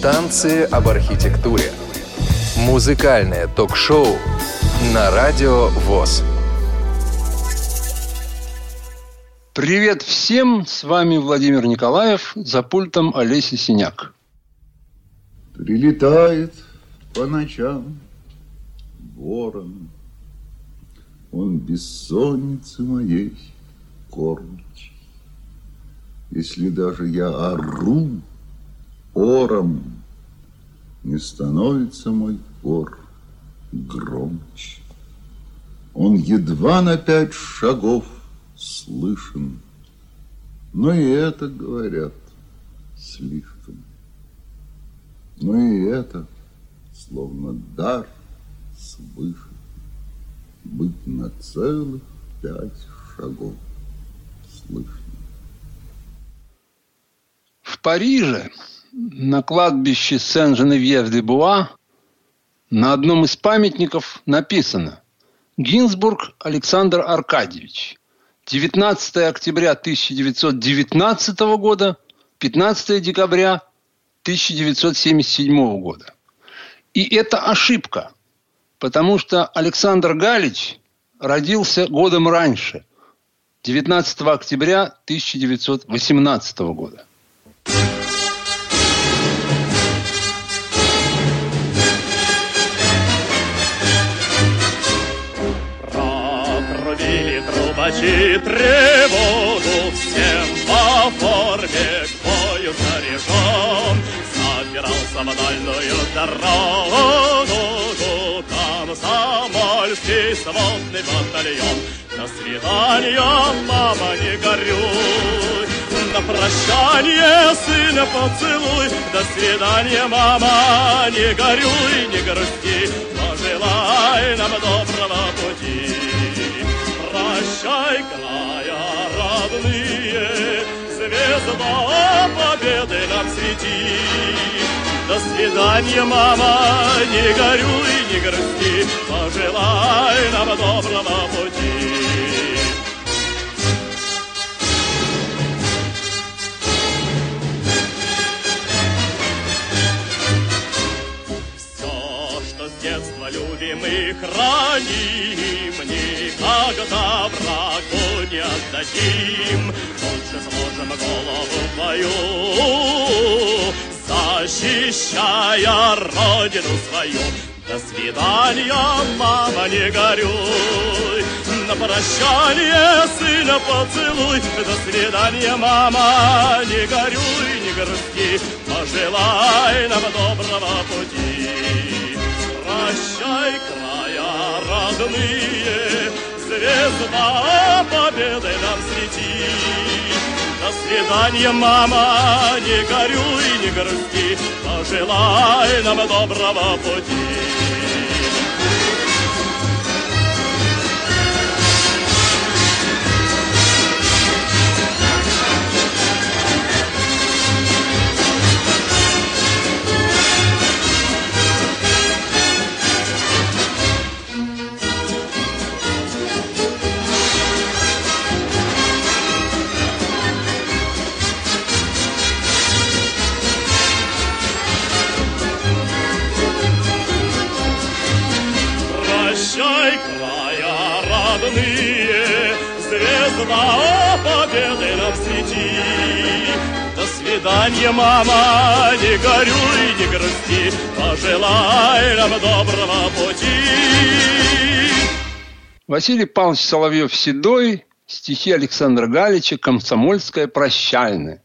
Танцы об архитектуре. Музыкальное ток-шоу на Радио ВОЗ. Привет всем! С вами Владимир Николаев, за пультом Олеся Синяк. Прилетает по ночам ворон, Он бессонницы моей кормчий. Если даже я ору ором, Не становится мой ор громче. Он едва на пять шагов слышен, но и это, говорят, слишком. Но и это, словно дар свыше, быть на целых пять шагов слышно. В Париже на кладбище Сен-Женевьев-де-Буа на одном из памятников написано «Гинзбург Александр Аркадьевич, 19 октября 1919 года, 15 декабря 1977 года». И это ошибка, потому что Александр Галич родился годом раньше, 19 октября 1918 года. Трубачи тревогу Всем по форме к бою заряжен Собирался в дальнюю дорогу Комсомольский сводный батальон До свидания, мама, не горюй на прощание, сына, поцелуй. До свидания, мама, не горюй, не грусти, пожелай нам доброго пути. Прощай, края родные, звезда победы нам свети. До свидания, мама, не горюй, не грусти, пожелай нам доброго пути. Детства любим и храним, Никогда врагу не отдадим. Лучше сложим голову в Защищая родину свою. До свидания, мама, не горюй. На прощание, сына, поцелуй. До свидания, мама, не горюй, не грусти. Пожелай нам доброго пути. Прощай, края родные, Звезда победы нам свети. До свидания, мама, не горюй, не грусти, Пожелай нам доброго пути. Родные, Звезда победы нам свети. До свидания, мама, не горюй, не грусти, Пожелай нам доброго пути. Василий Павлович Соловьев-Седой, стихи Александра Галича «Комсомольская прощальная».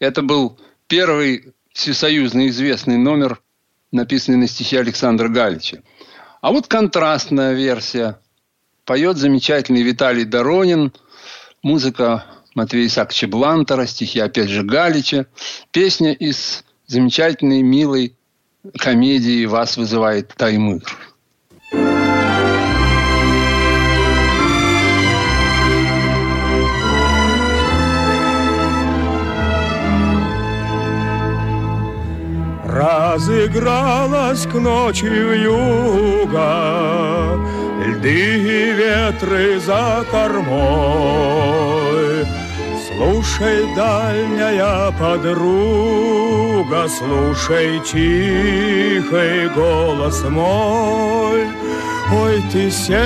Это был первый всесоюзный известный номер, написанный на стихи Александра Галича. А вот контрастная версия. Поет замечательный Виталий Доронин, музыка Матвея Исааковича Блантера, стихи опять же Галича. Песня из замечательной, милой комедии «Вас вызывает Таймыр». Разыгралась к ночи вьюга, Льды и ветры за кормой. Слушай, дальняя подруга, слушай тихий голос мой. Ой, ты северное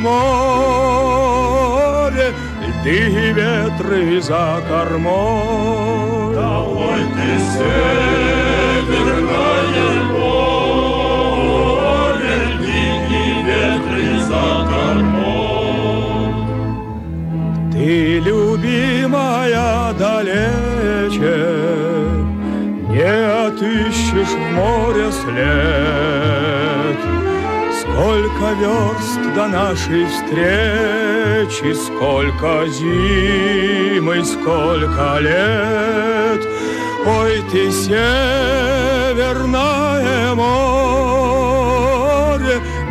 море, льды и ветры за кормой. Да, ой, ты северное море, Ты, любимая, далече, не отыщешь в море след. Сколько верст до нашей встречи, сколько зимы, сколько лет. Ой, ты северное море,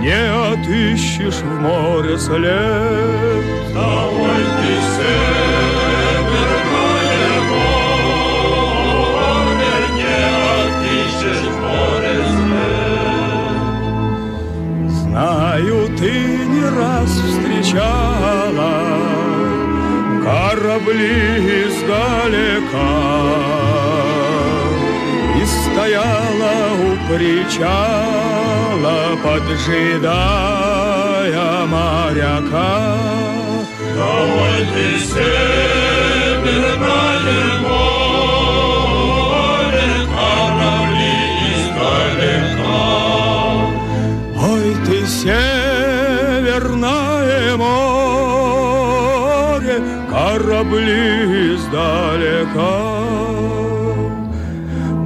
не отыщешь в море след. Да, ой, ты северное море, не отыщешь в море след. Знаю, ты не раз встречала корабли издалека стояла у причала, поджидая моряка. Ой, ты северное море, корабли издалека. Ой, ты северное море, корабли издалека.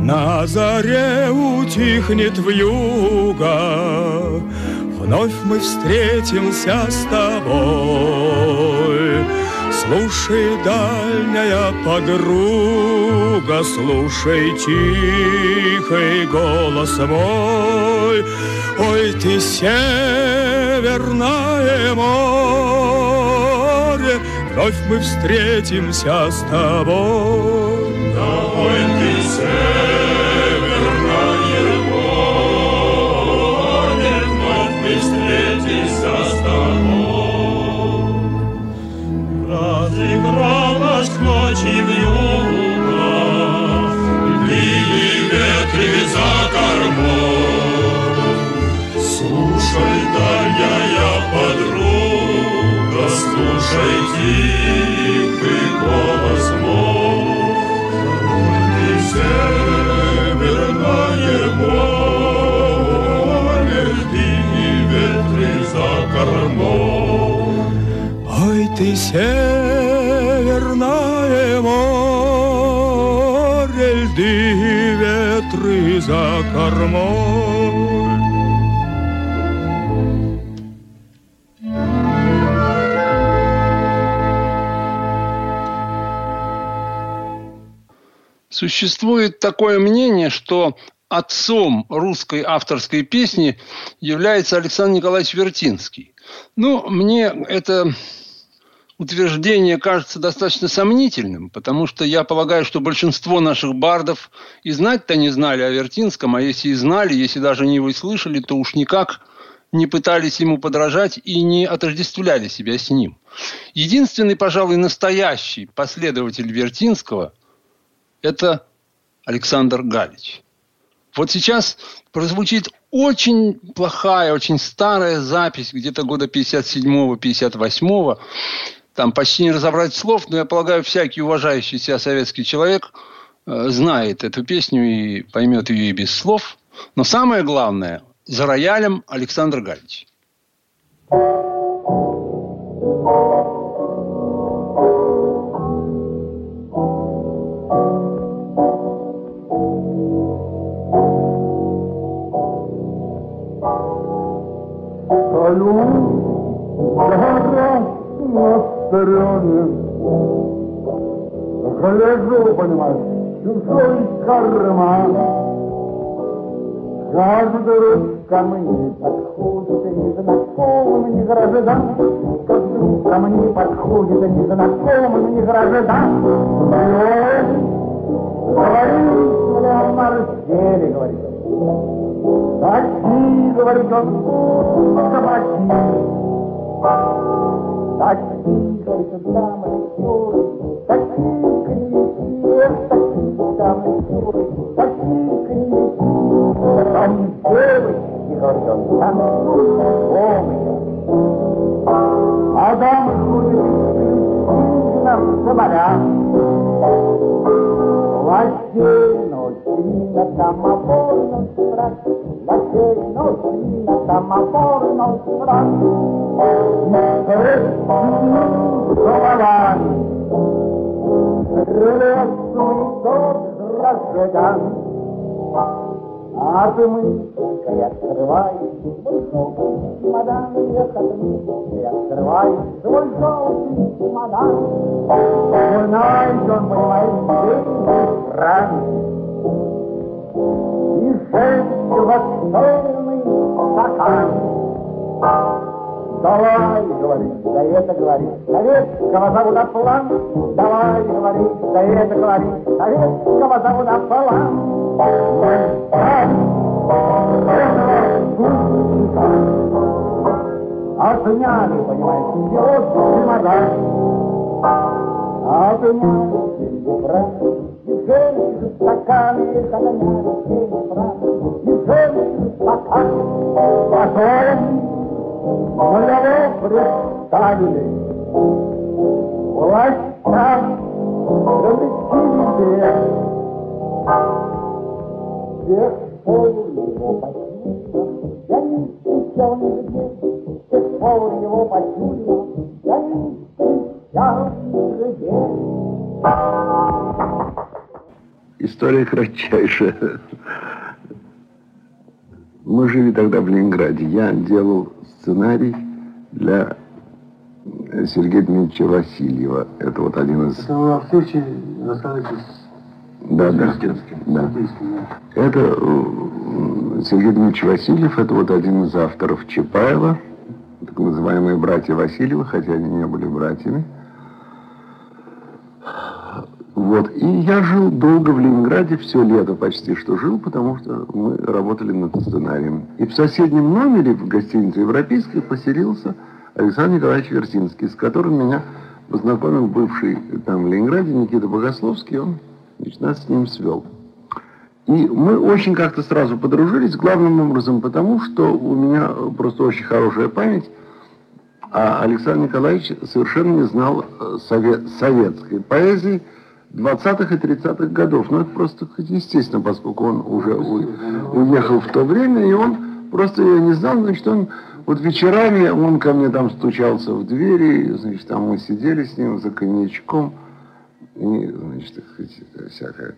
На заре утихнет вьюга, Вновь мы встретимся с тобой. Слушай, дальняя подруга, Слушай тихий голос мой. Ой, ты северное море, Вновь мы встретимся с тобой. Слушай, дальняя подруга, слушай тихий голос мой. Ты северное море, льды и ветры за кормой. Ой, ты северное море, льды ветры за кормой. Существует такое мнение, что отцом русской авторской песни является Александр Николаевич Вертинский. Ну, мне это утверждение кажется достаточно сомнительным, потому что я полагаю, что большинство наших бардов и знать-то не знали о Вертинском, а если и знали, если даже не его слышали, то уж никак не пытались ему подражать и не отождествляли себя с ним. Единственный, пожалуй, настоящий последователь Вертинского – это Александр Галич. Вот сейчас прозвучит очень плохая, очень старая запись, где-то года 57-58 Там почти не разобрать слов, но я полагаю, всякий уважающий себя советский человек э, знает эту песню и поймет ее и без слов. Но самое главное – за роялем Александр Галич. Стою, горя на Гляжу, понимаешь, чужой карман. Каждый раз ко мне подходит незнакомый граждан, Как вдруг ко мне подходит незнакомый граждан. Говорит, бля, Марселе, говорит он. Такие, говорит он, кабаки. Такие, говорит он, дамы, актеры, такие красивые, такие там такие крики, там девочки, говорит он, танцуют голые. А дамы ходят исключительно за моря. Лосей ночи на самоборном страх, ночи на самоборном страх. Головами, Железный тот разжиган, а ты мыслькой открываешь свой желтый чемодан, ехать мыслькой открываешь свой желтый чемодан. Женский восторный стакан. Давай, говорит, да это говорит, советского завода план. Давай, говорит, да это говорит, советского завода план. Отняли, понимаете, его чемодан. Отняли, брат, стаканы, отняли, через брат, и женщин стаканы. Потом на него представили властям различили всех пор История кратчайшая. Мы жили тогда в Ленинграде. Я делал сценарий для Сергея Дмитриевича Васильева. Это вот один из... Это вы во встрече рассказываете Да, да. да. Это э, Сергей Дмитриевич Васильев, это вот один из авторов Чапаева, так называемые братья Васильевы, хотя они не были братьями. Вот. И я жил долго в Ленинграде, все лето почти что жил, потому что мы работали над сценарием. И в соседнем номере в гостинице «Европейской» поселился Александр Николаевич Вертинский, с которым меня познакомил бывший там в Ленинграде Никита Богословский, он нас с ним свел. И мы очень как-то сразу подружились, главным образом потому, что у меня просто очень хорошая память, а Александр Николаевич совершенно не знал совет, советской поэзии 20-х и 30-х годов. Ну, это просто естественно, поскольку он уже у, уехал в то время, и он просто ее не знал, значит, он вот вечерами он ко мне там стучался в двери, значит, там мы сидели с ним за коньячком, и, значит, всякое.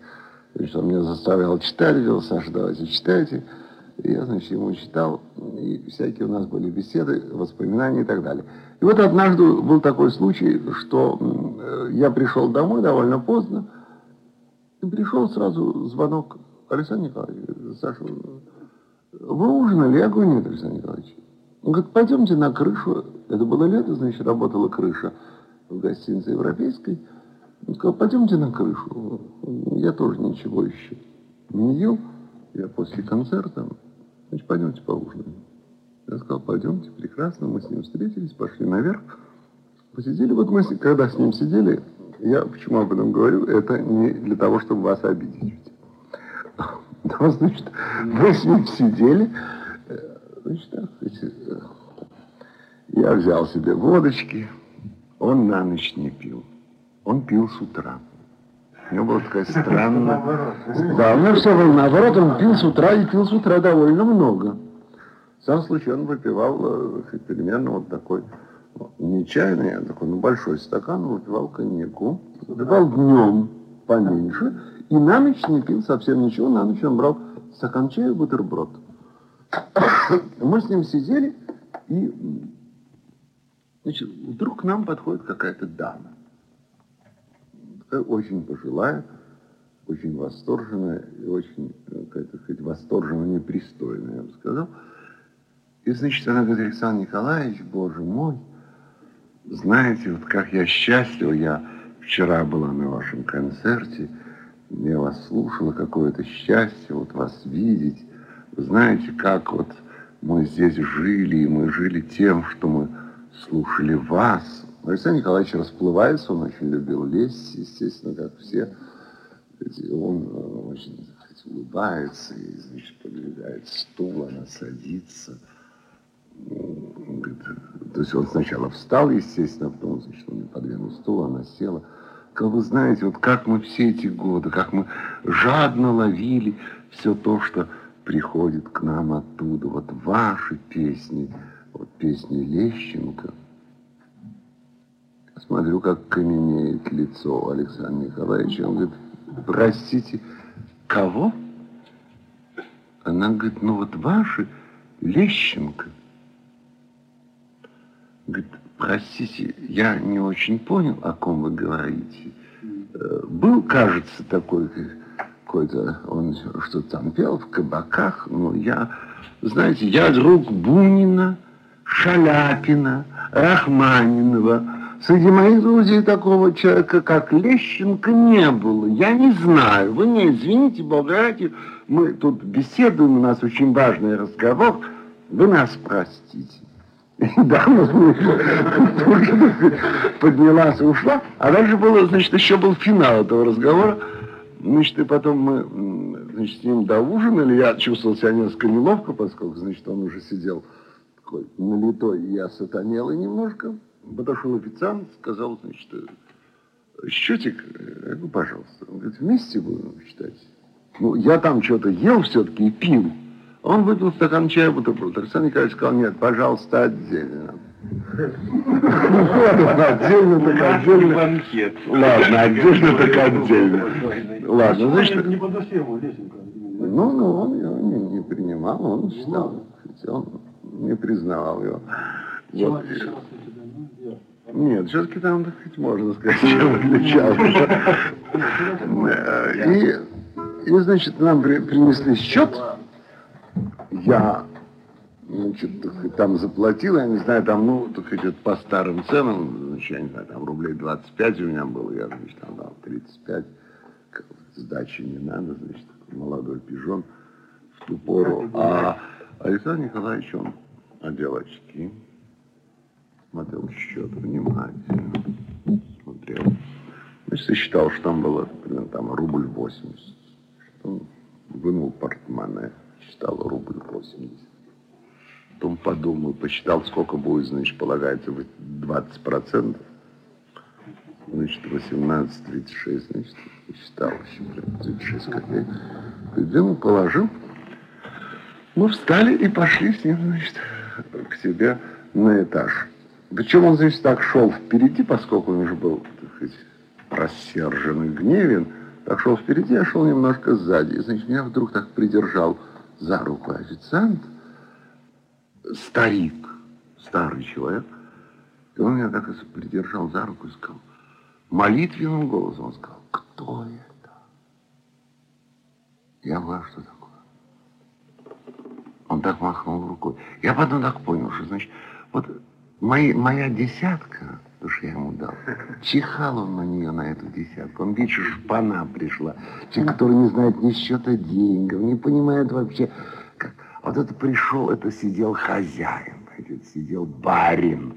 Значит, он меня заставлял читать, говорил, Саша, давайте читайте. Я, значит, ему читал, и всякие у нас были беседы, воспоминания и так далее. И вот однажды был такой случай, что э, я пришел домой довольно поздно, и пришел сразу звонок Александр Николаевич, Саша, вы ужинали? Я говорю, нет, Александр Николаевич. Он говорит, пойдемте на крышу. Это было лето, значит, работала крыша в гостинице европейской. Он сказал, пойдемте на крышу. Я тоже ничего еще не ел. Я после концерта. Значит, пойдемте поужинаем. Я сказал, пойдемте, прекрасно. Мы с ним встретились, пошли наверх. Посидели. Вот мы, когда с ним сидели, я почему об этом говорю, это не для того, чтобы вас обидеть. Но, значит, мы с ним сидели, значит, так сказать, я взял себе водочки, он на ночь не пил. Он пил с утра. У него была такая странная... Да, у него все было наоборот, он пил с утра и пил с утра довольно много. Сам случай он выпивал э, примерно вот такой, не чайный, а такой, ну, большой стакан, выпивал коньяку. Выпивал днем поменьше, и на ночь не пил совсем ничего, на ночь он брал стакан чая и бутерброд. Мы с ним сидели, и значит, вдруг к нам подходит какая-то дама. Очень пожилая, очень восторженная и очень, как сказать, восторженно непристойная, я бы сказал. И, значит, она говорит, Александр Николаевич, боже мой, знаете, вот как я счастлива, я вчера была на вашем концерте, я вас слушала, какое-то счастье вот вас видеть. Вы знаете, как вот мы здесь жили, и мы жили тем, что мы слушали вас. Александр Николаевич расплывается, он очень любил лезть, естественно, как все. Он очень сказать, улыбается и, значит, подвигает стул, она садится. Говорит, то есть он сначала встал, естественно, потом, значит, он подвинул стул, она села. Как вы знаете, вот как мы все эти годы, как мы жадно ловили все то, что приходит к нам оттуда. Вот ваши песни, вот песни Лещенко. Смотрю, как каменеет лицо Александра Николаевича. Он говорит, простите, кого? Она говорит, ну вот ваши Лещенко. Говорит, простите, я не очень понял, о ком вы говорите. Э, был, кажется, такой какой-то, он что-то там пел в кабаках, но я, знаете, я друг Бунина, Шаляпина, Рахманинова. Среди моих друзей такого человека, как Лещенко, не было. Я не знаю. Вы не извините, Болградию, мы тут беседуем, у нас очень важный разговор. Вы нас простите. Да, поднялась и ушла. А дальше было, значит, еще был финал этого разговора. Значит, и потом мы, значит, с ним доужинали. Я чувствовал себя несколько неловко, поскольку, значит, он уже сидел такой налитой, я сатанел немножко. Подошел официант, сказал, значит, счетик, я говорю, пожалуйста. Он говорит, вместе будем считать. Ну, я там что-то ел все-таки и пил. Он выпил стакан чая, бутерброд. Александр Николаевич сказал, нет, пожалуйста, отдельно. Отдельно так отдельно. банкет. Ладно, отдельно так отдельно. Ладно, значит... Не по ему, Ну, ну, он его не, не принимал, он считал, он не признавал его. Вот. Нет, все-таки там, так сказать, можно сказать, чем отличался. И, и, значит, нам при, принесли счет. Я значит, там заплатил, я не знаю, там, ну, так идет по старым ценам, значит, я не знаю, там рублей 25 у меня было, я, значит, там дал 35, сдачи не надо, значит, молодой пижон в ту пору. А Александр Николаевич, он одел очки, смотрел счет внимательно, смотрел. Значит, я считал, что там было, примерно, там рубль 80. Он вынул портмоне, считал рубль 80 потом подумал, посчитал, сколько будет, значит, полагается 20%. Значит, 18, 36, значит, посчитал еще 36 копеек. Придумал, положил. Мы встали и пошли с ним, значит, к себе на этаж. Причем он, значит, так шел впереди, поскольку он уже был, так сказать, рассержен и гневен, так шел впереди, я шел немножко сзади. И, значит, меня вдруг так придержал за руку официант, старик, старый человек. И он меня так придержал за руку и сказал, молитвенным голосом он сказал, кто это? Я говорю, что такое? Он так махнул рукой. Я потом так понял, что, значит, вот мои, моя десятка, что я ему дал, чихал он на нее, на эту десятку. Он видит, шпана пришла. Человек, который не знает ни счета денег, не понимает вообще, вот это пришел, это сидел хозяин, это сидел барин.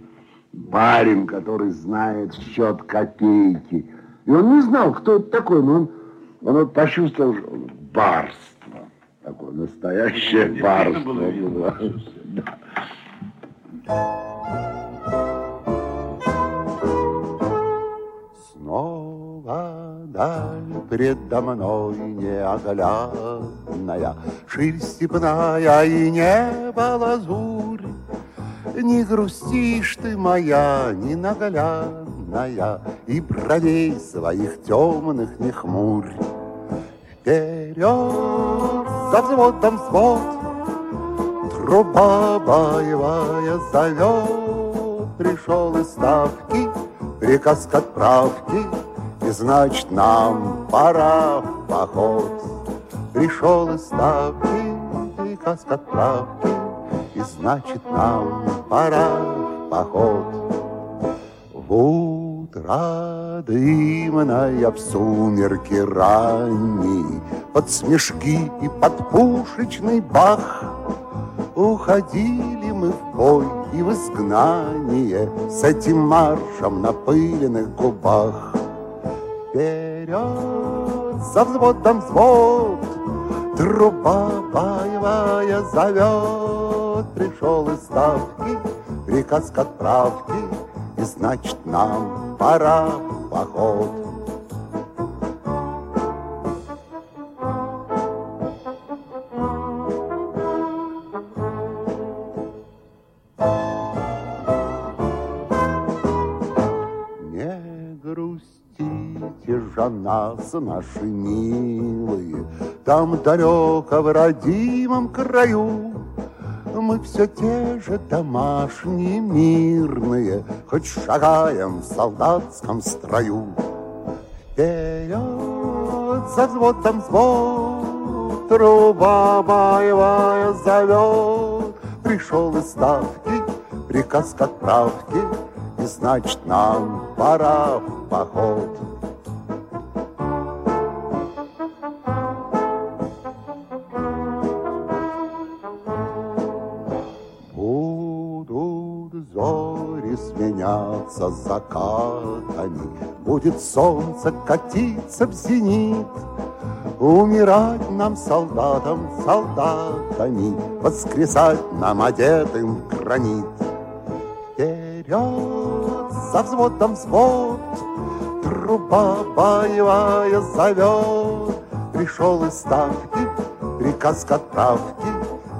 Барин, который знает счет копейки. И он не знал, кто это такой, но он, он вот почувствовал барство. Такое настоящее ну, барство. Было, да. Даль предо мной неоглядная, Ширь степная и небо лазурь. Не грустишь ты моя ненаглядная, И бровей своих темных не хмурь. Вперед за взводом взвод, Труба боевая зовет, Пришел из ставки приказ к отправке — и значит, нам пора в поход. Пришел из ставки приказ к отправке, И значит, нам пора в поход. В утро дымное, в сумерки ранние, Под смешки и под пушечный бах Уходили мы в бой и в изгнание С этим маршем на пыленных губах вперед за взводом взвод. Труба боевая зовет, пришел из ставки приказ к отправке, и значит нам пора в поход. Же нас, наши милые, Там далеко в родимом краю мы все те же домашние, мирные, Хоть шагаем в солдатском строю. Вперед за взводом взвод, Труба боевая зовет. Пришел из ставки приказ к отправке, И значит нам пора в поход. Зори сменяться закатами, Будет солнце катиться в зенит, Умирать нам, солдатам, солдатами, Воскресать нам, одетым в гранит. Вперед за взводом взвод, Труба боевая зовет. Пришел из ставки приказ к отправке,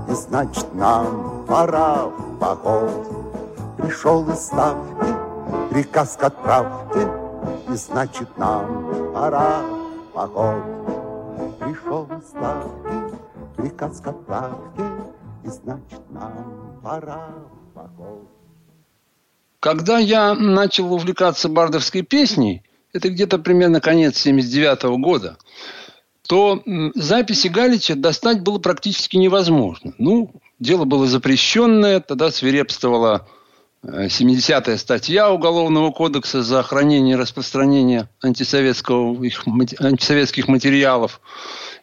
И значит нам пора в поход. Пришел из ставки приказ к отправке, И значит нам пора поход. Пришел из ставки приказ к отправке, И значит нам пора поход. Когда я начал увлекаться бардовской песней, это где-то примерно конец 79 года, то записи Галича достать было практически невозможно. Ну, дело было запрещенное, тогда свирепствовала 70-я статья Уголовного кодекса за хранение и распространение антисоветского, их антисоветских материалов.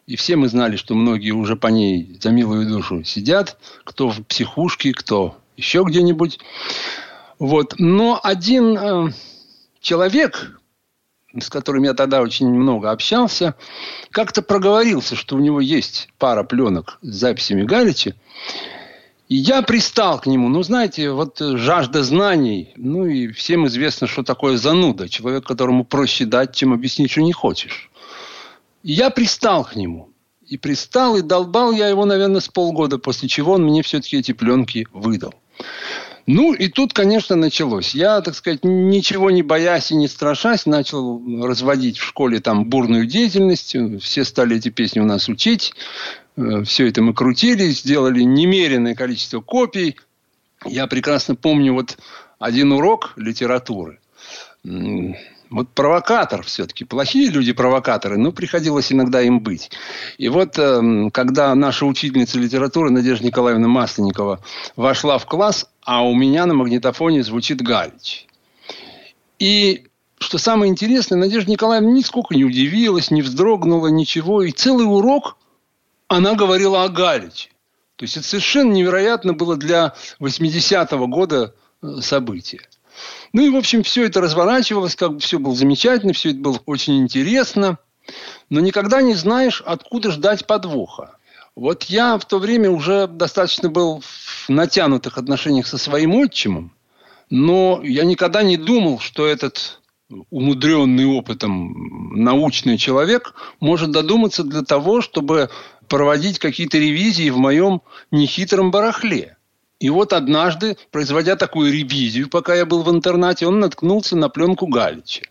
И все мы знали, что многие уже по ней за милую душу сидят, кто в психушке, кто еще где-нибудь. Вот. Но один э, человек, с которым я тогда очень много общался, как-то проговорился, что у него есть пара пленок с записями Галича. И я пристал к нему. Ну, знаете, вот э, жажда знаний. Ну, и всем известно, что такое зануда. Человек, которому проще дать, чем объяснить, что не хочешь. И я пристал к нему. И пристал, и долбал я его, наверное, с полгода, после чего он мне все-таки эти пленки выдал. Ну, и тут, конечно, началось. Я, так сказать, ничего не боясь и не страшась, начал разводить в школе там бурную деятельность. Все стали эти песни у нас учить. Э, Все это мы крутили, сделали немеренное количество копий. Я прекрасно помню вот один урок литературы. Вот провокатор все-таки. Плохие люди провокаторы, но приходилось иногда им быть. И вот, эм, когда наша учительница литературы Надежда Николаевна Масленникова вошла в класс, а у меня на магнитофоне звучит Галич. И что самое интересное, Надежда Николаевна нисколько не удивилась, не вздрогнула, ничего. И целый урок она говорила о Галиче. То есть это совершенно невероятно было для 80-го года э, событие. Ну и, в общем, все это разворачивалось, как бы все было замечательно, все это было очень интересно. Но никогда не знаешь, откуда ждать подвоха. Вот я в то время уже достаточно был в натянутых отношениях со своим отчимом, но я никогда не думал, что этот умудренный опытом научный человек может додуматься для того, чтобы проводить какие-то ревизии в моем нехитром барахле. И вот однажды, производя такую ревизию, пока я был в интернате, он наткнулся на пленку Галича.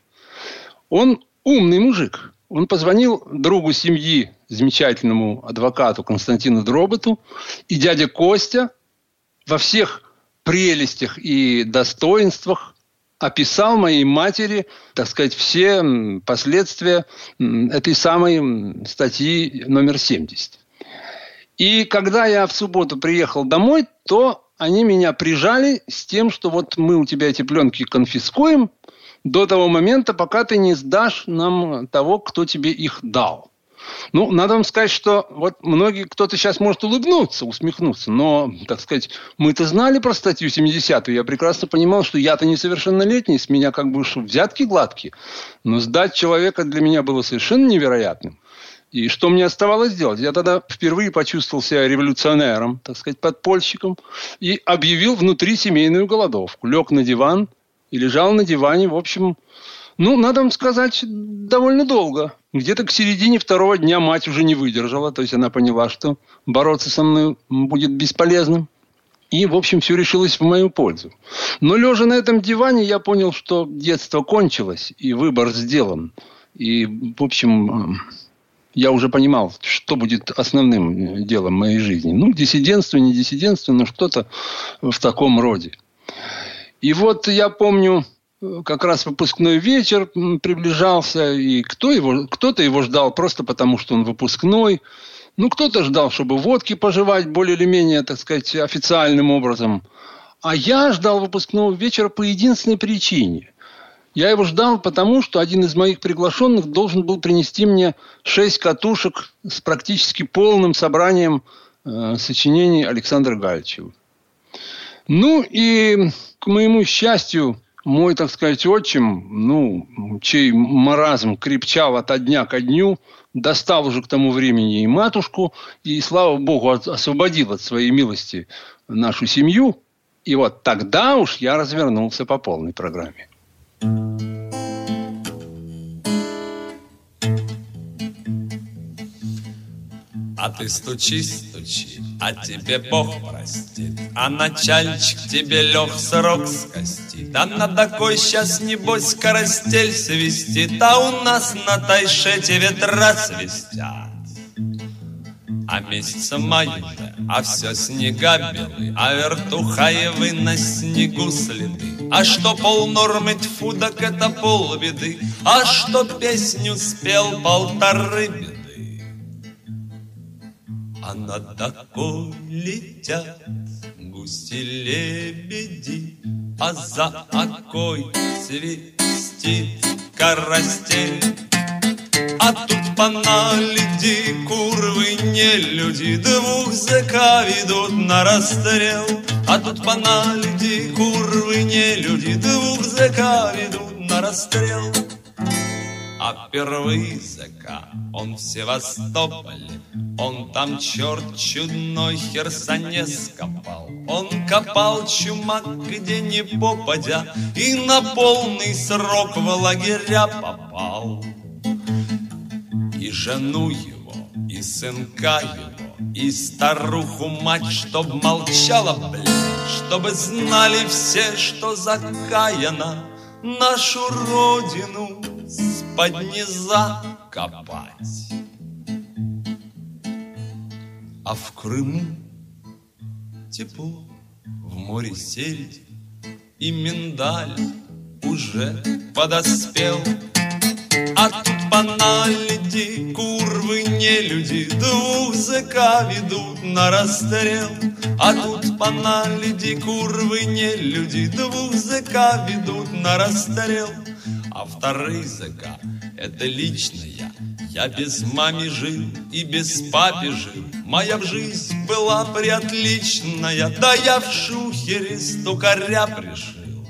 Он умный мужик. Он позвонил другу семьи, замечательному адвокату Константину Дроботу, и дядя Костя во всех прелестях и достоинствах описал моей матери, так сказать, все последствия этой самой статьи номер 70. И когда я в субботу приехал домой, то они меня прижали с тем, что вот мы у тебя эти пленки конфискуем до того момента, пока ты не сдашь нам того, кто тебе их дал. Ну, надо вам сказать, что вот многие, кто-то сейчас может улыбнуться, усмехнуться, но, так сказать, мы-то знали про статью 70-ю, я прекрасно понимал, что я-то несовершеннолетний, с меня как бы взятки гладкие, но сдать человека для меня было совершенно невероятным. И что мне оставалось делать? Я тогда впервые почувствовал себя революционером, так сказать, подпольщиком, и объявил внутри семейную голодовку. Лег на диван и лежал на диване, в общем, ну, надо вам сказать, довольно долго. Где-то к середине второго дня мать уже не выдержала, то есть она поняла, что бороться со мной будет бесполезным. И, в общем, все решилось в мою пользу. Но лежа на этом диване, я понял, что детство кончилось, и выбор сделан. И, в общем, я уже понимал, что будет основным делом моей жизни. Ну, диссидентство, не диссидентство, но что-то в таком роде. И вот я помню, как раз выпускной вечер приближался, и кто его, кто-то его ждал просто потому, что он выпускной. Ну, кто-то ждал, чтобы водки пожевать более или менее, так сказать, официальным образом. А я ждал выпускного вечера по единственной причине. Я его ждал, потому что один из моих приглашенных должен был принести мне шесть катушек с практически полным собранием э, сочинений Александра Галичева. Ну и к моему счастью, мой, так сказать, отчим, ну, чей маразм крепчал от дня ко дню, достал уже к тому времени и матушку, и, слава богу, освободил от своей милости нашу семью. И вот тогда уж я развернулся по полной программе. А ты стучись, стучи, а тебе Бог простит, А начальчик тебе лег срок скостит. А на такой сейчас, небось, карастель свистит, А у нас на Тайшете ветра свистят. А месяц май а все снега белый, А вертухаевы на снегу следы. А что пол нормы тьфу, так это полбеды, А что песню спел полторы беды. А над окой летят гуси-лебеди, А за окой свистит карастель. А тут по наледи курвы не люди, Двух зэка ведут на расстрел. А тут по наледи курвы не люди, Двух зэка ведут на расстрел. А первый языка он в Севастополе, Он там черт чудной Херсоне скопал. Он копал чумак, где не попадя, И на полный срок в лагеря попал. И жену его, и сынка его, И старуху мать, чтоб молчала, блядь, Чтобы знали все, что закаяна Нашу родину под низа копать. А в Крыму тепло, в море сельдь и миндаль уже подоспел. А тут по наледи курвы не люди Двух зэка ведут на расстрел А тут по наледи курвы не люди Двух зэка ведут на расстрел а вторые языка — это личная. Я без мами жил и без папи жил. Моя жизнь была приотличная, да я в шухере стукаря пришил.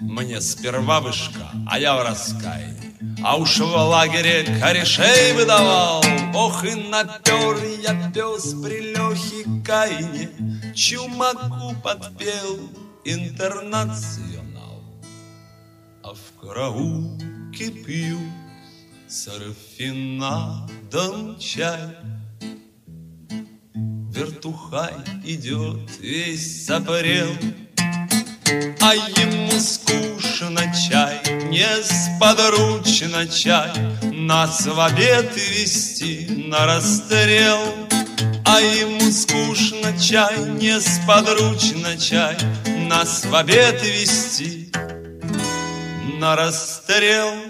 Мне сперва вышка, а я в раскаянии. А уж в лагере корешей выдавал Ох, и напер я пес при Лехе Кайне Чумаку подпел интернацию а в караулке пьют с рафинадом чай. Вертухай идет весь запарел, а ему скучно чай, несподручно чай, Нас в обед вести на расстрел. А ему скучно чай, несподручно чай, Нас в обед вести на расстрел.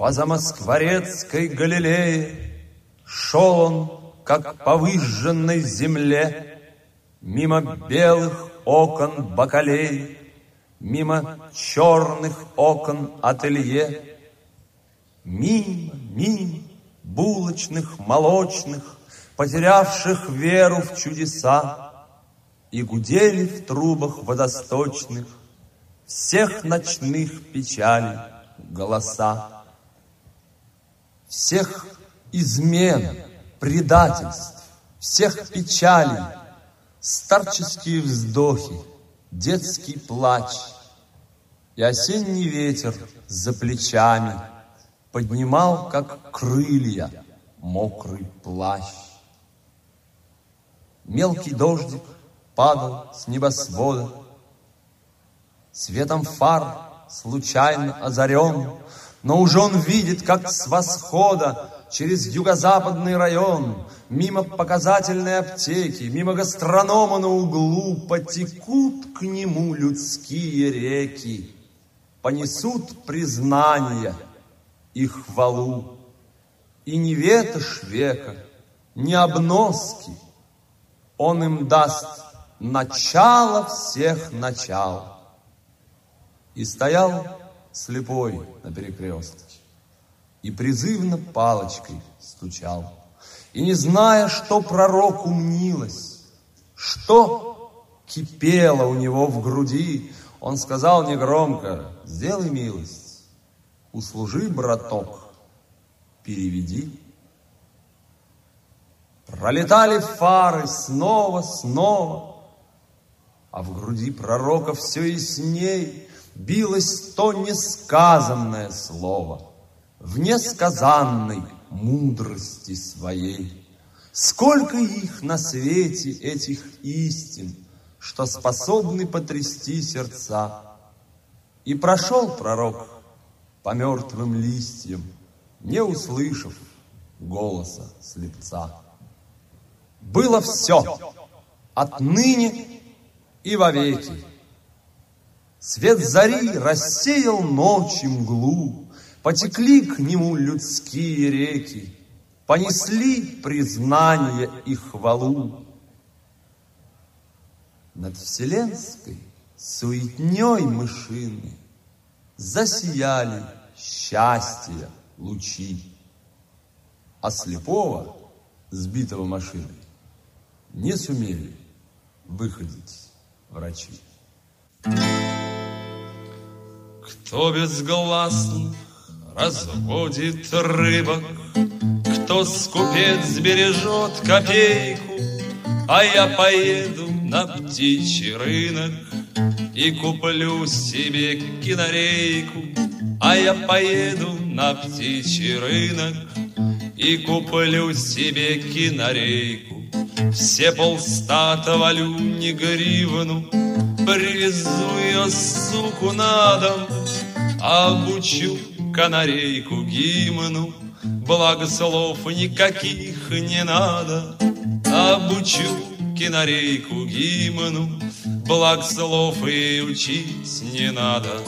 По Замоскворецкой Галилее Шел он, как по выжженной земле, Мимо белых окон бакалей, Мимо черных окон ателье, Мимо, мимо булочных, молочных, Потерявших веру в чудеса, и гудели в трубах водосточных Всех ночных печалей голоса. Всех измен, предательств, всех печалей, старческие вздохи, детский плач и осенний ветер за плечами поднимал, как крылья, мокрый плащ. Мелкий дождик падал с небосвода, Светом фар случайно озарен, Но уже он видит, как с восхода Через юго-западный район, Мимо показательной аптеки, Мимо гастронома на углу Потекут к нему людские реки, Понесут признания и хвалу. И не ветошь века, не обноски, Он им даст начало всех начал. И стоял слепой на перекрестке, И призывно палочкой стучал. И не зная, что пророку мнилось, Что кипело у него в груди, Он сказал негромко, сделай милость, Услужи, браток, переведи. Пролетали фары снова, снова, А в груди пророка все ясней билось то несказанное слово в несказанной мудрости своей. Сколько их на свете, этих истин, что способны потрясти сердца. И прошел пророк по мертвым листьям, не услышав голоса слепца. Было все отныне и вовеки. Свет зари рассеял ночи мглу, Потекли к нему людские реки, Понесли признание и хвалу. Над вселенской суетней мышины Засияли счастья лучи, А слепого, сбитого машиной, Не сумели выходить врачи. Кто безгласно разводит рыбок, Кто скупец бережет копейку, А я поеду на птичий рынок И куплю себе кинорейку, А я поеду на птичий рынок И куплю себе кинорейку. Все полстата валю не гривну, Привезу я суку на дом, Обучу канарейку гимну, Благо слов никаких не надо. Обучу кинарейку гимну, Благ слов и учить не надо.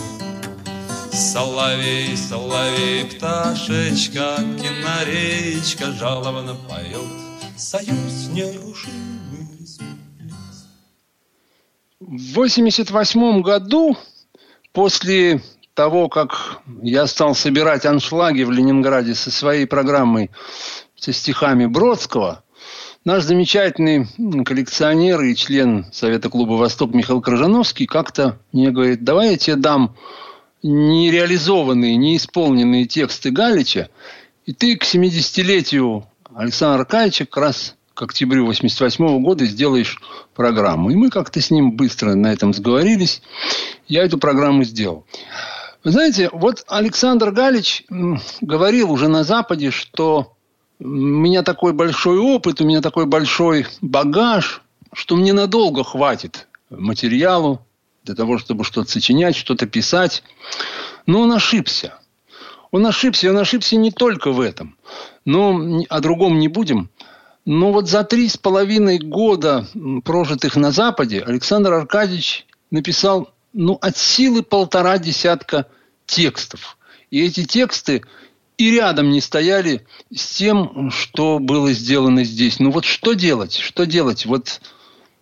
Соловей, соловей, пташечка, кинареечка жалобно поет, Союз нерушимый В 88 году, после того, как я стал собирать аншлаги в Ленинграде со своей программой со стихами Бродского, наш замечательный коллекционер и член Совета клуба «Восток» Михаил Крыжановский как-то мне говорит, давай я тебе дам нереализованные, неисполненные тексты Галича, и ты к 70-летию Александра Аркадьевича как раз к октябрю 88 года сделаешь программу. И мы как-то с ним быстро на этом сговорились. Я эту программу сделал. Вы знаете, вот Александр Галич говорил уже на Западе, что у меня такой большой опыт, у меня такой большой багаж, что мне надолго хватит материалу для того, чтобы что-то сочинять, что-то писать. Но он ошибся. Он ошибся, он ошибся не только в этом. Но о другом не будем. Но вот за три с половиной года, прожитых на Западе, Александр Аркадьевич написал ну, от силы полтора десятка текстов. И эти тексты и рядом не стояли с тем, что было сделано здесь. Ну вот что делать? Что делать? Вот,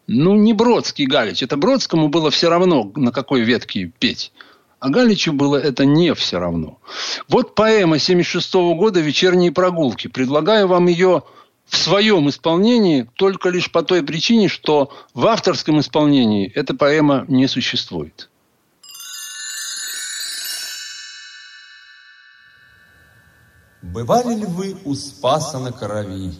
ну не Бродский Галич. Это Бродскому было все равно, на какой ветке петь. А Галичу было это не все равно. Вот поэма 76 года «Вечерние прогулки». Предлагаю вам ее в своем исполнении только лишь по той причине, что в авторском исполнении эта поэма не существует. Бывали ли вы у Спаса на Крови?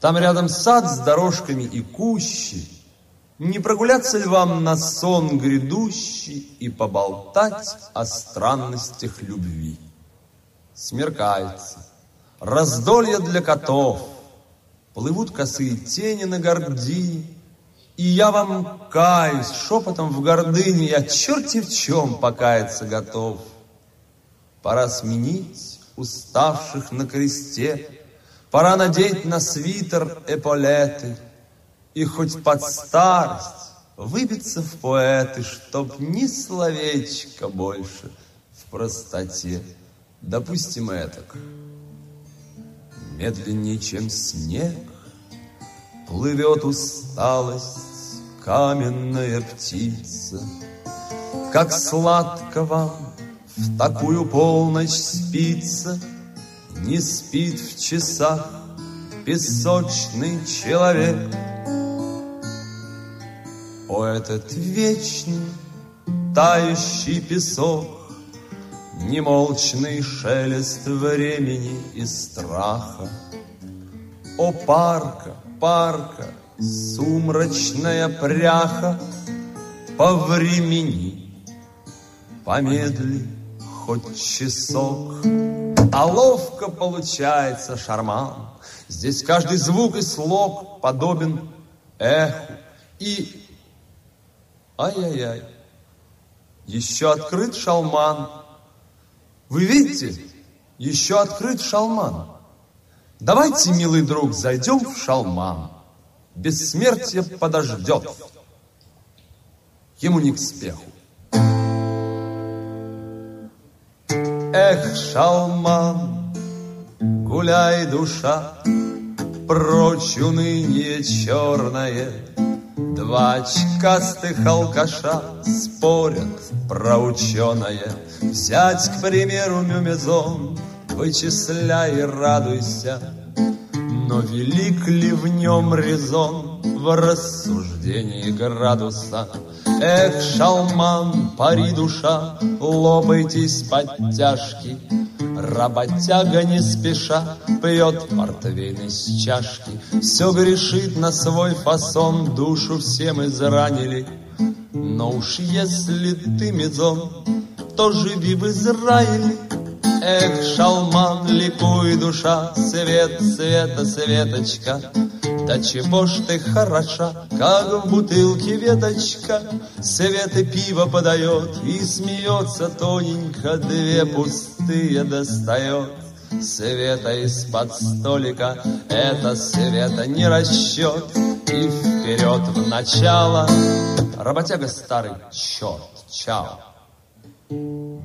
Там рядом сад с дорожками и кущи. Не прогуляться ли вам на сон грядущий и поболтать о странностях любви? Смеркается, раздолье для котов, плывут косые тени на гордине, и я вам каюсь шепотом в гордыне, я черти в чем покаяться готов. Пора сменить уставших на кресте, Пора надеть на свитер эполеты И хоть под старость выбиться в поэты, Чтоб ни словечко больше в простоте. Допустим, этак. Медленнее, чем снег, Плывет усталость, каменная птица. Как сладко вам в такую полночь спится, Не спит в часах песочный человек. О, этот вечный тающий песок, Немолчный шелест времени и страха. О, парка, парка, сумрачная пряха, По времени помедли хоть часок. А ловко получается шарман. Здесь каждый звук и слог подобен эху. И, ай-яй-яй, еще открыт шалман. Вы видите, еще открыт шалман. Давайте, милый друг, зайдем в шалман. Бессмертие подождет. Ему не к спеху. Эх, шалман, гуляй, душа, Прочь уныние черное. Два очкастых алкаша Спорят про ученое. Взять, к примеру, мюмезон, Вычисляй и радуйся, Но велик ли в нем резон В рассуждении градуса? Эх, шалман, пари душа, лопайтесь подтяжки. Работяга не спеша пьет портвейн из чашки. Все грешит на свой фасон, душу всем изранили. Но уж если ты мезон, то живи в Израиле. Эх, шалман, ликуй, душа, свет, света, светочка. Да чего ж ты хороша, как в бутылке веточка, Свет и пиво подает, и смеется тоненько, Две пустые достает. Света из-под столика, это света не расчет, И вперед в начало, работяга старый, черт, чао.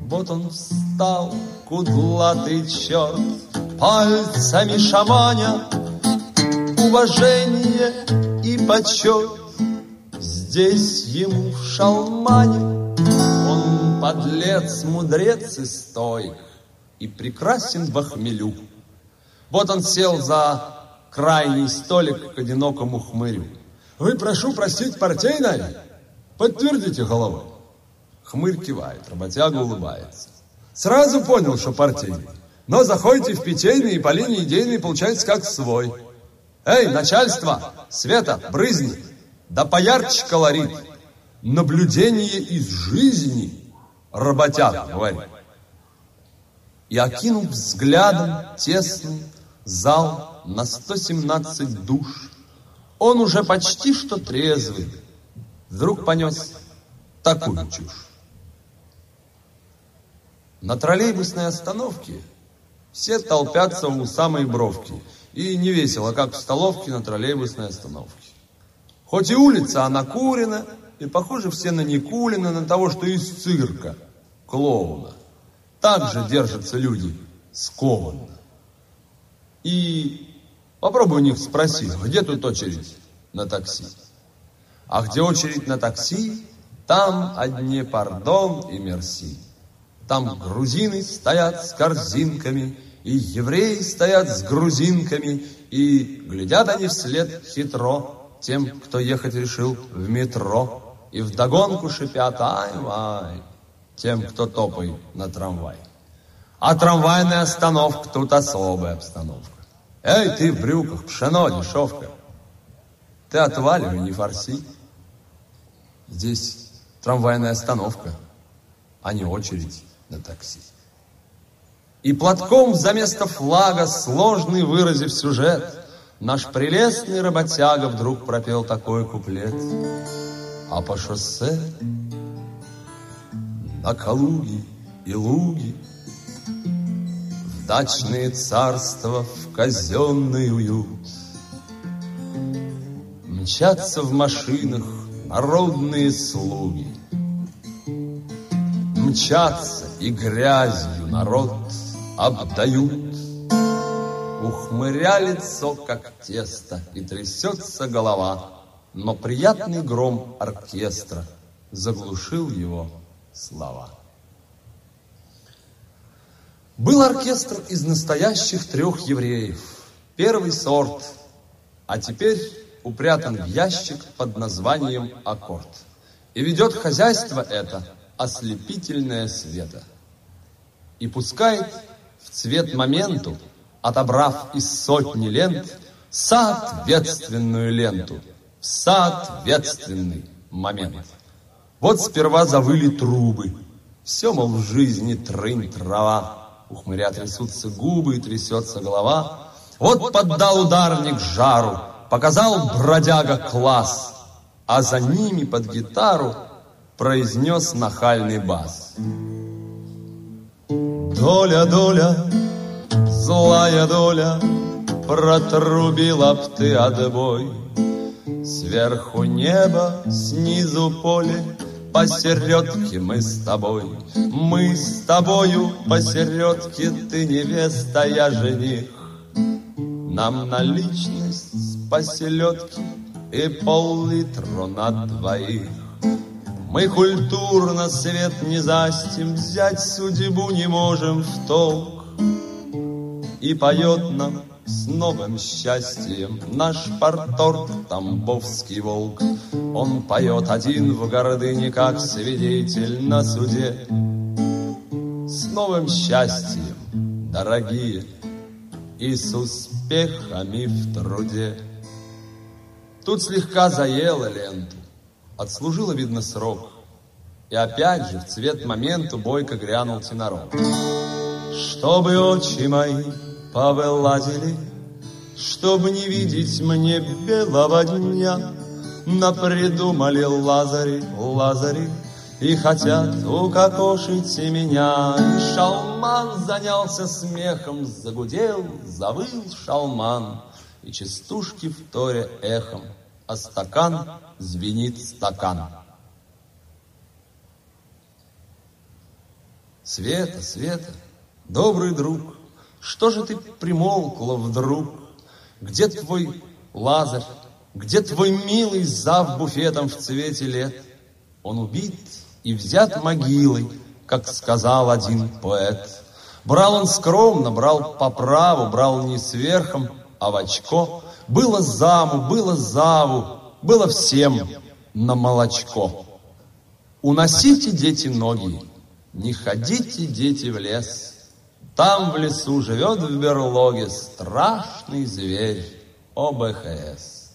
Вот он встал, кудлатый черт, Пальцами шаманя, уважение и почет. Здесь ему в шалмане он подлец, мудрец и стойк, и прекрасен в хмелю. Вот он сел за крайний столик к одинокому хмырю. Вы, прошу простить, партийной? Подтвердите головой. Хмырь кивает, работяга улыбается. Сразу понял, что партийный. Но заходите в питейный и по линии идейный получается как свой. Эй, начальство, Света, брызни, да поярче колорит. Наблюдение из жизни, работяга, говорит. И окинув взглядом тесный зал на 117 душ, он уже почти что трезвый, вдруг понес такую чушь. На троллейбусной остановке все толпятся у самой бровки – и не весело, как в столовке на троллейбусной остановке. Хоть и улица, она курена, и похожи все на Никулина, на того, что из цирка, клоуна. Так же держатся люди скованно. И попробуй у них спроси, где тут очередь на такси? А где очередь на такси, там одни пардон и мерси. Там грузины стоят с корзинками, и евреи стоят с грузинками, и глядят они вслед хитро тем, кто ехать решил в метро, и вдогонку шипят ай-вай тем, кто топает на трамвай. А трамвайная остановка тут особая обстановка. Эй, ты в брюках, пшено, дешевка. Ты отваливай, не форси. Здесь трамвайная остановка, а не очередь на такси. И платком за место флага, сложный выразив сюжет, Наш прелестный работяга вдруг пропел такой куплет. А по шоссе на Калуги и Луги В дачные царства, в казенный уют Мчатся в машинах народные слуги Мчатся и грязью народ обдают Ухмыря лицо, как тесто, и трясется голова Но приятный гром оркестра заглушил его слова Был оркестр из настоящих трех евреев Первый сорт, а теперь упрятан в ящик под названием «Аккорд». И ведет хозяйство это ослепительное света. И пускает в цвет моменту, отобрав из сотни лент, соответственную ленту, соответственный момент. Вот сперва завыли трубы, все, мол, в жизни трынь трава, ухмыря трясутся губы и трясется голова. Вот поддал ударник жару, показал бродяга класс, а за ними под гитару произнес нахальный бас. Доля, доля, злая доля, протрубила б ты отбой. Сверху небо, снизу поле, посередке мы с тобой. Мы с тобою посередке, ты невеста, я жених. Нам наличность по селедке и пол-литру на двоих. Мы культурно свет не застим, взять судьбу не можем в толк. И поет нам с новым счастьем наш порторг Тамбовский волк. Он поет один в гордыне, как свидетель на суде. С новым счастьем, дорогие, и с успехами в труде. Тут слегка заело ленту, отслужила, видно, срок. И опять же в цвет моменту бойко грянул тенорок. Чтобы очи мои повылазили, Чтобы не видеть мне белого дня, Напридумали Лазари, Лазари, И хотят укокошить меня. И шалман занялся смехом, Загудел, завыл шалман, И частушки в торе эхом, А стакан звенит стакан. Света, Света, добрый друг, Что же ты примолкла вдруг? Где твой Лазарь? Где твой милый зав буфетом в цвете лет? Он убит и взят могилой, как сказал один поэт. Брал он скромно, брал по праву, брал не сверхом, а в очко. Было заму, было заву, было всем на молочко. Уносите, дети, ноги, не ходите, дети, в лес. Там в лесу живет в берлоге страшный зверь ОБХС.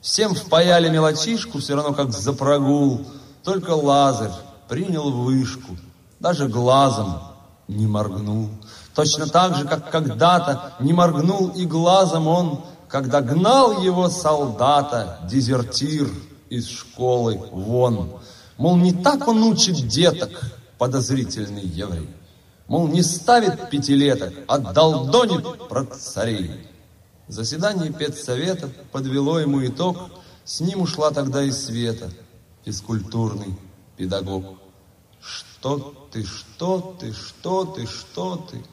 Всем впаяли мелочишку, все равно как за прогул. Только Лазарь принял вышку, даже глазом не моргнул. Точно так же, как когда-то не моргнул и глазом он, когда гнал его солдата, дезертир из школы вон. Мол, не так он учит деток, подозрительный еврей. Мол, не ставит пятилеток, а долдонит про царей. Заседание педсовета подвело ему итог, с ним ушла тогда и Света, физкультурный педагог. Что ты, что ты, что ты, что ты,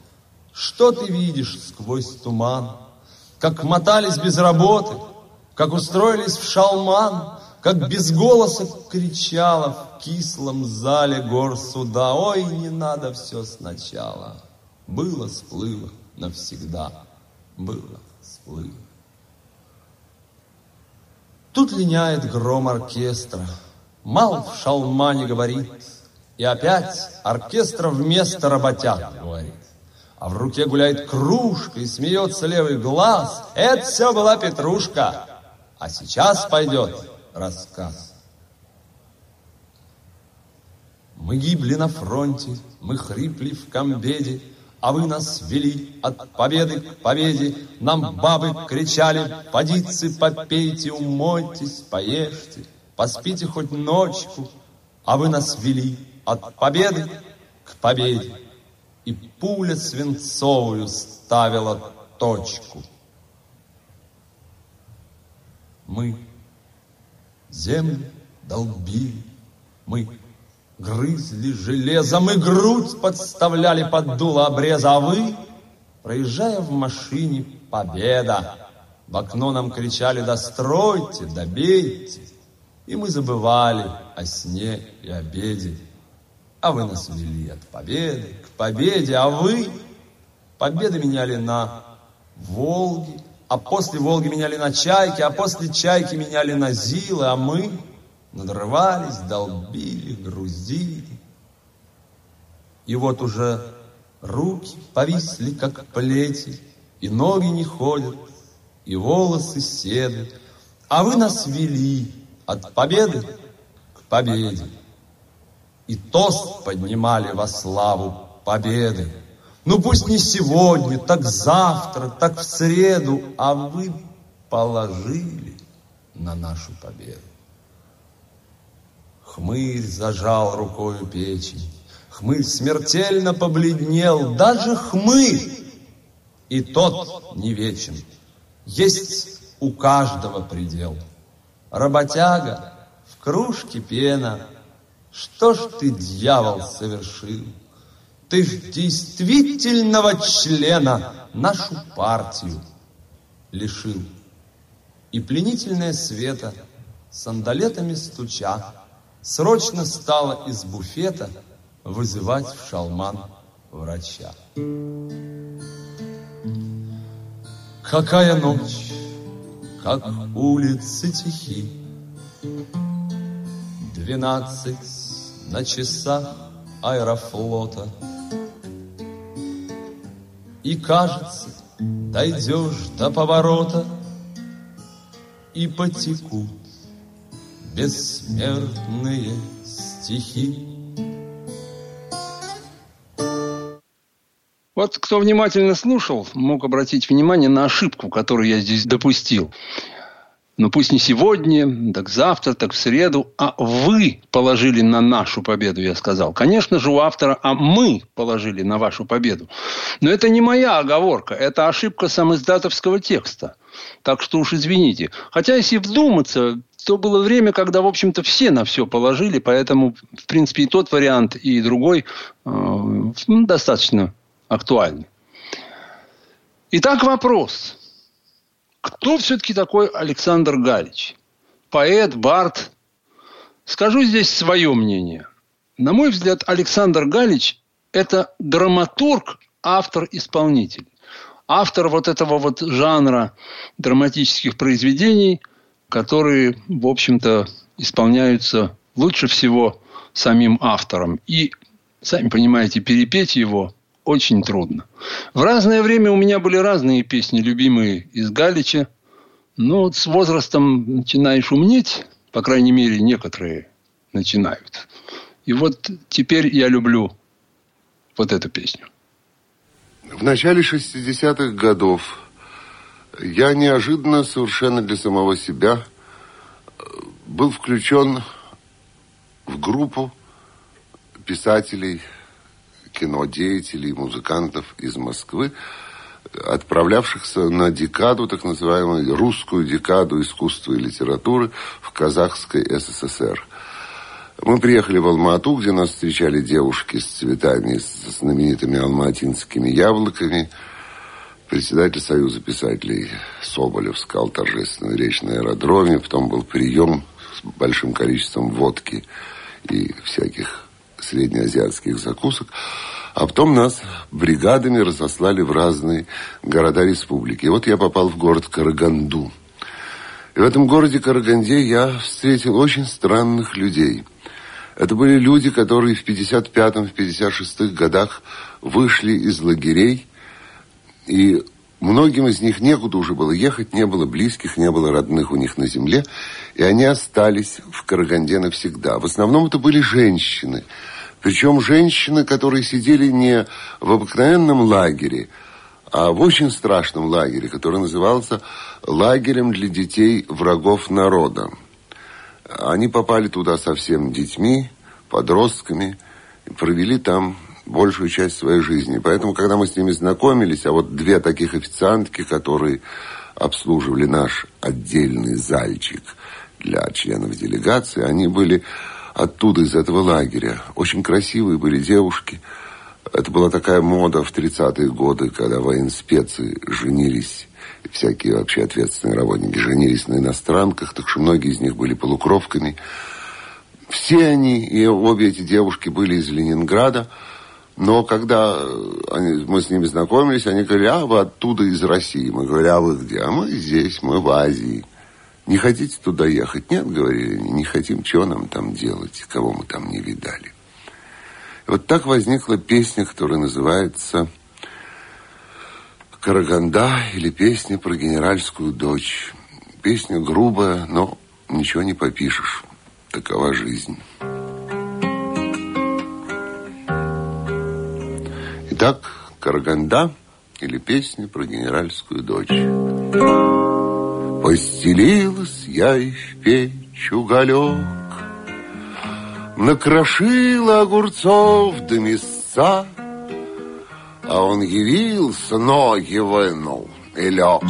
что ты видишь сквозь туман? Как мотались без работы, как устроились в шалман, как без голоса кричала в кислом зале гор суда. Ой, не надо все сначала. Было, сплыло навсегда. Было, сплыло. Тут линяет гром оркестра. Мал в шалмане говорит. И опять оркестра вместо работяг говорит. А в руке гуляет кружка и смеется левый глаз. Это все была Петрушка. А сейчас пойдет рассказ. Мы гибли на фронте, мы хрипли в комбеде, а вы нас вели от победы к победе. Нам бабы кричали, подицы попейте, умойтесь, поешьте, поспите хоть ночку. А вы нас вели от победы к победе. И пуля свинцовую ставила точку. Мы землю долбили, мы Грызли железом и грудь подставляли под дуло обреза, а вы, проезжая в машине, победа. В окно нам кричали «Достройте, добейте!» И мы забывали о сне и обеде. А вы нас вели от победы к победе, а вы победы меняли на Волги, а после Волги меняли на Чайки, а после Чайки меняли на Зилы, а мы надрывались, долбили, грузили. И вот уже руки повисли, как плети, и ноги не ходят, и волосы седы. А вы нас вели от победы к победе. И тост поднимали во славу победы. Ну пусть не сегодня, так завтра, так в среду, а вы положили на нашу победу. Хмырь зажал рукою печень. Хмырь смертельно побледнел, даже хмырь, и тот не вечен. Есть у каждого предел. Работяга, в кружке пена, что ж ты, дьявол, совершил? Ты ж действительного члена нашу партию лишил. И пленительное света, сандалетами стуча, срочно стала из буфета вызывать в шалман врача. Какая ночь, как улицы тихи, Двенадцать на часах аэрофлота. И кажется, дойдешь до поворота, И потекут бессмертные стихи. Вот кто внимательно слушал, мог обратить внимание на ошибку, которую я здесь допустил. Ну пусть не сегодня, так завтра, так в среду, а вы положили на нашу победу, я сказал. Конечно же, у автора, а мы положили на вашу победу. Но это не моя оговорка, это ошибка самоиздатовского текста. Так что уж извините. Хотя, если вдуматься, то было время, когда, в общем-то, все на все положили, поэтому, в принципе, и тот вариант, и другой э, достаточно актуальны. Итак, вопрос. Кто все-таки такой Александр Галич? Поэт, бард? Скажу здесь свое мнение. На мой взгляд, Александр Галич – это драматург, автор-исполнитель. Автор вот этого вот жанра драматических произведений – которые, в общем-то, исполняются лучше всего самим автором. И, сами понимаете, перепеть его очень трудно. В разное время у меня были разные песни, любимые из Галича. Но вот с возрастом начинаешь умнеть, по крайней мере, некоторые начинают. И вот теперь я люблю вот эту песню. В начале 60-х годов я неожиданно совершенно для самого себя э, был включен в группу писателей, кинодеятелей, музыкантов из Москвы, отправлявшихся на декаду, так называемую русскую декаду искусства и литературы в Казахской СССР. Мы приехали в Алмату, где нас встречали девушки с цветами, с знаменитыми алматинскими яблоками – Председатель Союза писателей Соболев сказал торжественную речь на аэродроме. Потом был прием с большим количеством водки и всяких среднеазиатских закусок. А потом нас бригадами разослали в разные города республики. И вот я попал в город Караганду. И в этом городе Караганде я встретил очень странных людей. Это были люди, которые в 55-м, в 56-х годах вышли из лагерей, и многим из них некуда уже было ехать, не было близких, не было родных у них на земле, и они остались в Караганде навсегда. В основном это были женщины, причем женщины, которые сидели не в обыкновенном лагере, а в очень страшном лагере, который назывался лагерем для детей врагов народа. Они попали туда совсем детьми, подростками, и провели там большую часть своей жизни. Поэтому, когда мы с ними знакомились, а вот две таких официантки, которые обслуживали наш отдельный зальчик для членов делегации, они были оттуда, из этого лагеря. Очень красивые были девушки. Это была такая мода в 30-е годы, когда военспецы женились всякие вообще ответственные работники женились на иностранках, так что многие из них были полукровками. Все они, и обе эти девушки были из Ленинграда, но когда они, мы с ними знакомились, они говорили, а вы оттуда из России. Мы говорили, а вы где? А мы здесь, мы в Азии. Не хотите туда ехать? Нет, говорили они, не хотим, чего нам там делать, кого мы там не видали. Вот так возникла песня, которая называется Караганда или песня про генеральскую дочь. Песня грубая, но ничего не попишешь. Такова жизнь. Итак, Караганда или песня про генеральскую дочь. Постелилась я и в печь уголек, Накрошила огурцов до мяса, а он явился, ноги вынул и лег.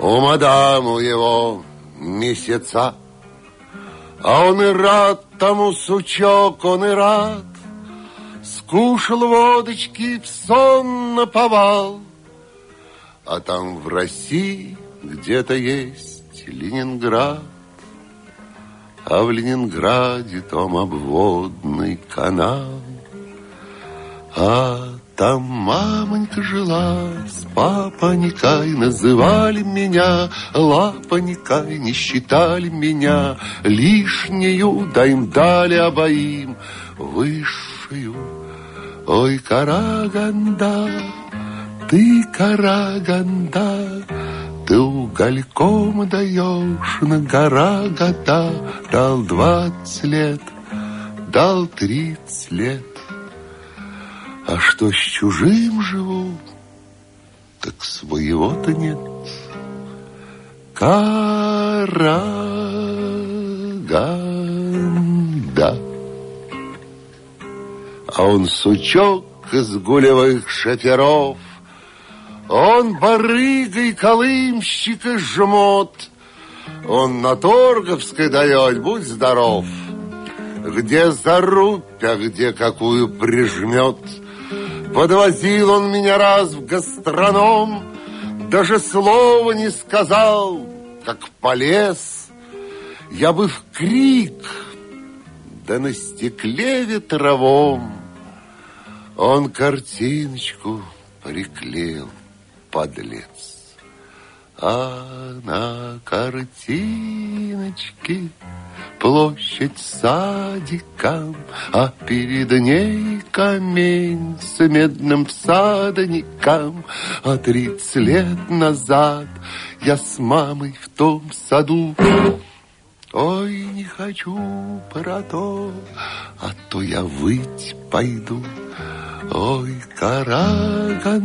У мадаму его месяца, а он и рад тому сучок, он и рад. Скушал водочки, в сон наповал. А там в России где-то есть Ленинград. А в Ленинграде том обводный канал. А там мамонька жила с папонькой, называли меня лапонькой, не считали меня лишнюю, да им дали обоим высшую. Ой, Караганда, ты Караганда, ты угольком даешь на гора года, дал двадцать лет, дал тридцать лет. А что с чужим живу, так своего-то нет. Караганда. А он сучок из гулевых шоферов, Он барыгой колымщика жмот, Он на Торговской дает, будь здоров. Где зарубь, а где какую прижмет — Подвозил он меня раз в гастроном, Даже слова не сказал, как полез. Я бы в крик, да на стекле ветровом Он картиночку приклеил, подлец. А на картиночке площадь садиком, А перед ней камень с медным всадником. А тридцать лет назад я с мамой в том саду Ой, не хочу про то, а то я выть пойду. Ой, Караганда,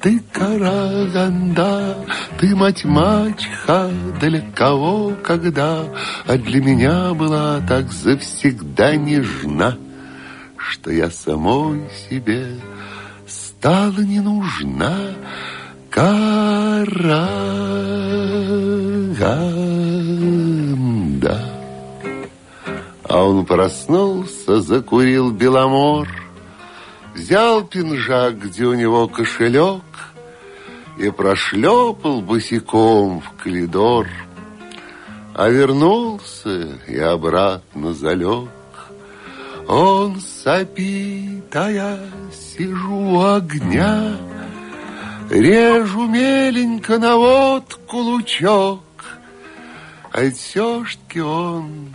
ты Караганда, ты мать мачха для кого, когда, а для меня была так завсегда нежна, что я самой себе стала не нужна. Караганда. А он проснулся, закурил беломор, Взял пинжак, где у него кошелек, И прошлепал босиком в коридор, А вернулся и обратно залег. Он сопит, а я сижу у огня, Режу меленько на водку лучок, А все-таки он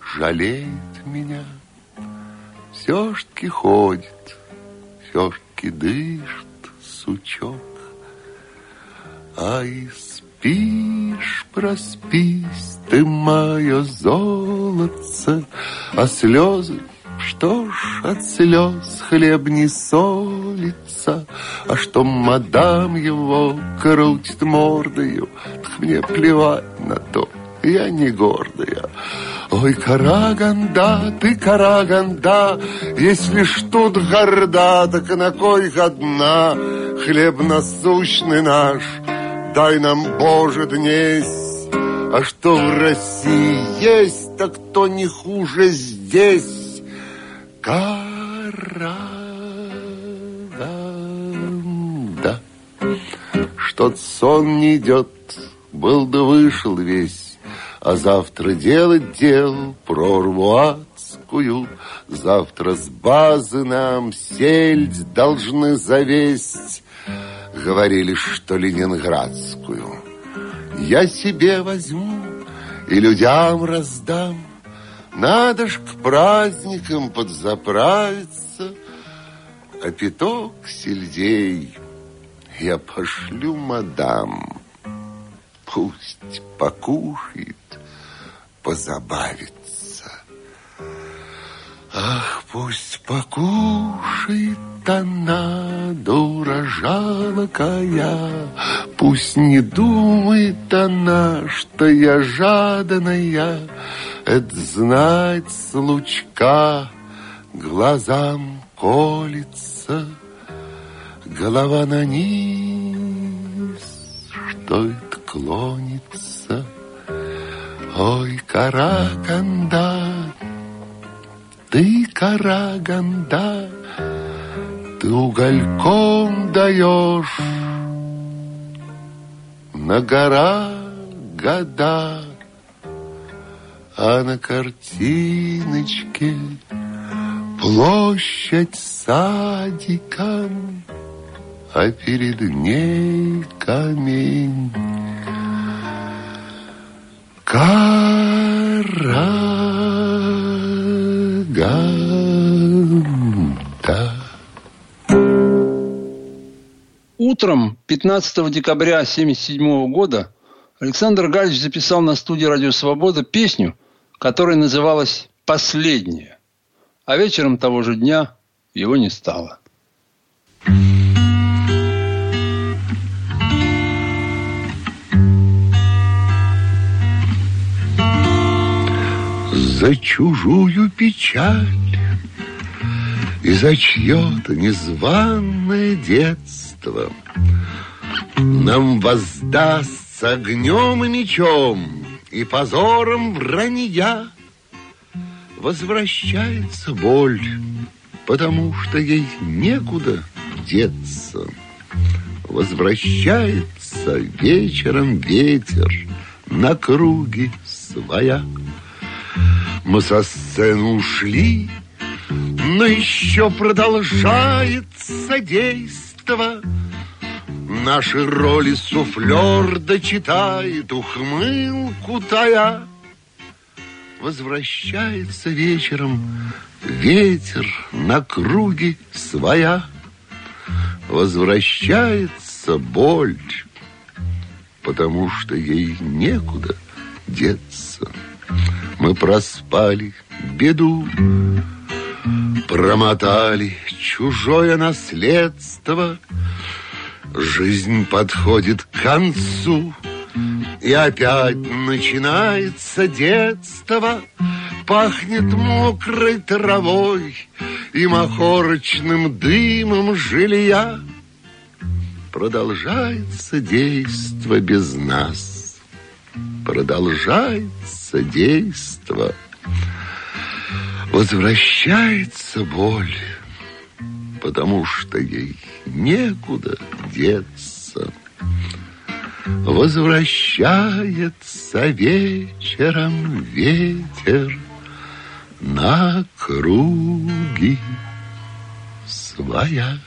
жалеет меня. Таки ходит, таки дышит сучок. Ай, спишь, проспись, ты мое золотце, а слезы что ж, от слез хлеб не солится, А что мадам его крутит мордою, Так мне плевать на то, я не гордая. Ой, Караганда, ты Караганда, Если ж тут горда, так на кой одна? Хлеб насущный наш, дай нам, Боже, днесь, А что в России есть, так то не хуже здесь. Караганда. Что-то сон не идет, был да вышел весь, А завтра делать дел прорву адскую. Завтра с базы нам сельдь должны завесть. Говорили, что ленинградскую. Я себе возьму и людям раздам. Надо ж к праздникам подзаправиться, а пяток сельдей я пошлю мадам. Пусть покушает, позабавится. Ах, пусть покушает она, дура жалкая, Пусть не думает она, что я жаданая, Это знать с лучка глазам колется, Голова на низ, что это клонится. Ой, караганда, ты караганда, ты угольком даешь на гора года, а на картиночке площадь садиком, а перед ней камень. Караганда. Утром 15 декабря 1977 года Александр Галич записал на студии «Радио Свобода» песню, которая называлась «Последняя». А вечером того же дня его не стало. За чужую печаль. И за чье-то незваное детство Нам воздастся огнем и мечом и позором вранья. Возвращается боль, потому что ей некуда деться. Возвращается вечером ветер на круги своя мы со сцены ушли, но еще продолжается действо. Наши роли суфлер дочитает ухмылку тая. Возвращается вечером ветер на круге своя. Возвращается боль, потому что ей некуда деться. Мы проспали беду, промотали чужое наследство. Жизнь подходит к концу, и опять начинается детство. Пахнет мокрой травой и махорочным дымом жилья. Продолжается действо без нас. Продолжается действо. Возвращается боль, потому что ей некуда деться. Возвращается вечером ветер на круги своя.